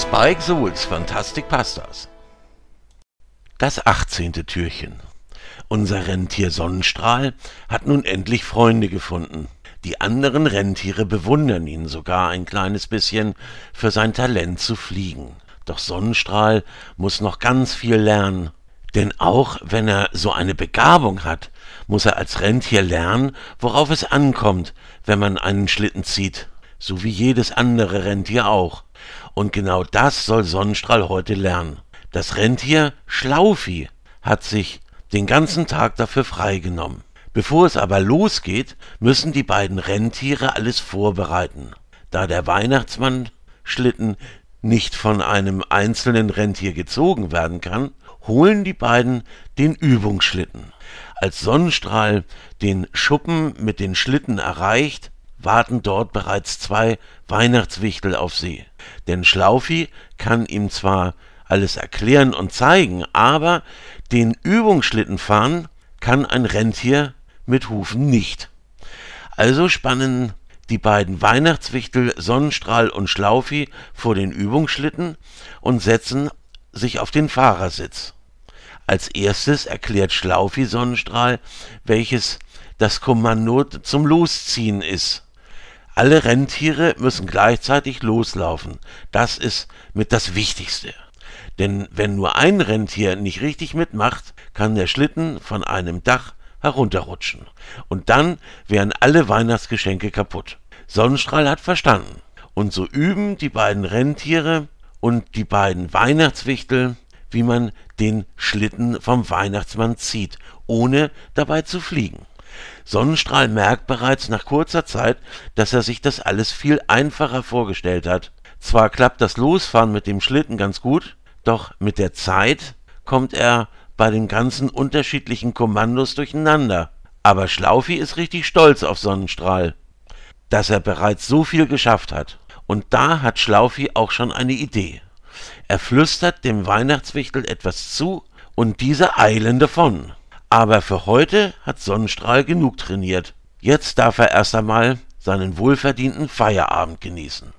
Spike Souls Fantastic Pastas. Das 18. Türchen. Unser Rentier Sonnenstrahl hat nun endlich Freunde gefunden. Die anderen Rentiere bewundern ihn sogar ein kleines bisschen für sein Talent zu fliegen. Doch Sonnenstrahl muss noch ganz viel lernen. Denn auch wenn er so eine Begabung hat, muss er als Rentier lernen, worauf es ankommt, wenn man einen Schlitten zieht. So wie jedes andere Rentier auch. Und genau das soll Sonnenstrahl heute lernen. Das Rentier Schlaufi hat sich den ganzen Tag dafür freigenommen. Bevor es aber losgeht, müssen die beiden Rentiere alles vorbereiten. Da der Weihnachtsmann Schlitten nicht von einem einzelnen Rentier gezogen werden kann, holen die beiden den Übungsschlitten. Als Sonnenstrahl den Schuppen mit den Schlitten erreicht, warten dort bereits zwei Weihnachtswichtel auf sie. Denn Schlaufi kann ihm zwar alles erklären und zeigen, aber den Übungsschlitten fahren kann ein Rentier mit Hufen nicht. Also spannen die beiden Weihnachtswichtel Sonnenstrahl und Schlaufi vor den Übungsschlitten und setzen sich auf den Fahrersitz. Als erstes erklärt Schlaufi Sonnenstrahl, welches das Kommando zum Losziehen ist. Alle Rentiere müssen gleichzeitig loslaufen. Das ist mit das Wichtigste. Denn wenn nur ein Rentier nicht richtig mitmacht, kann der Schlitten von einem Dach herunterrutschen. Und dann wären alle Weihnachtsgeschenke kaputt. Sonnenstrahl hat verstanden. Und so üben die beiden Rentiere und die beiden Weihnachtswichtel, wie man den Schlitten vom Weihnachtsmann zieht, ohne dabei zu fliegen. Sonnenstrahl merkt bereits nach kurzer Zeit, dass er sich das alles viel einfacher vorgestellt hat. Zwar klappt das Losfahren mit dem Schlitten ganz gut, doch mit der Zeit kommt er bei den ganzen unterschiedlichen Kommandos durcheinander. Aber Schlaufi ist richtig stolz auf Sonnenstrahl, dass er bereits so viel geschafft hat. Und da hat Schlaufi auch schon eine Idee. Er flüstert dem Weihnachtswichtel etwas zu und diese eilen davon. Aber für heute hat Sonnenstrahl genug trainiert. Jetzt darf er erst einmal seinen wohlverdienten Feierabend genießen.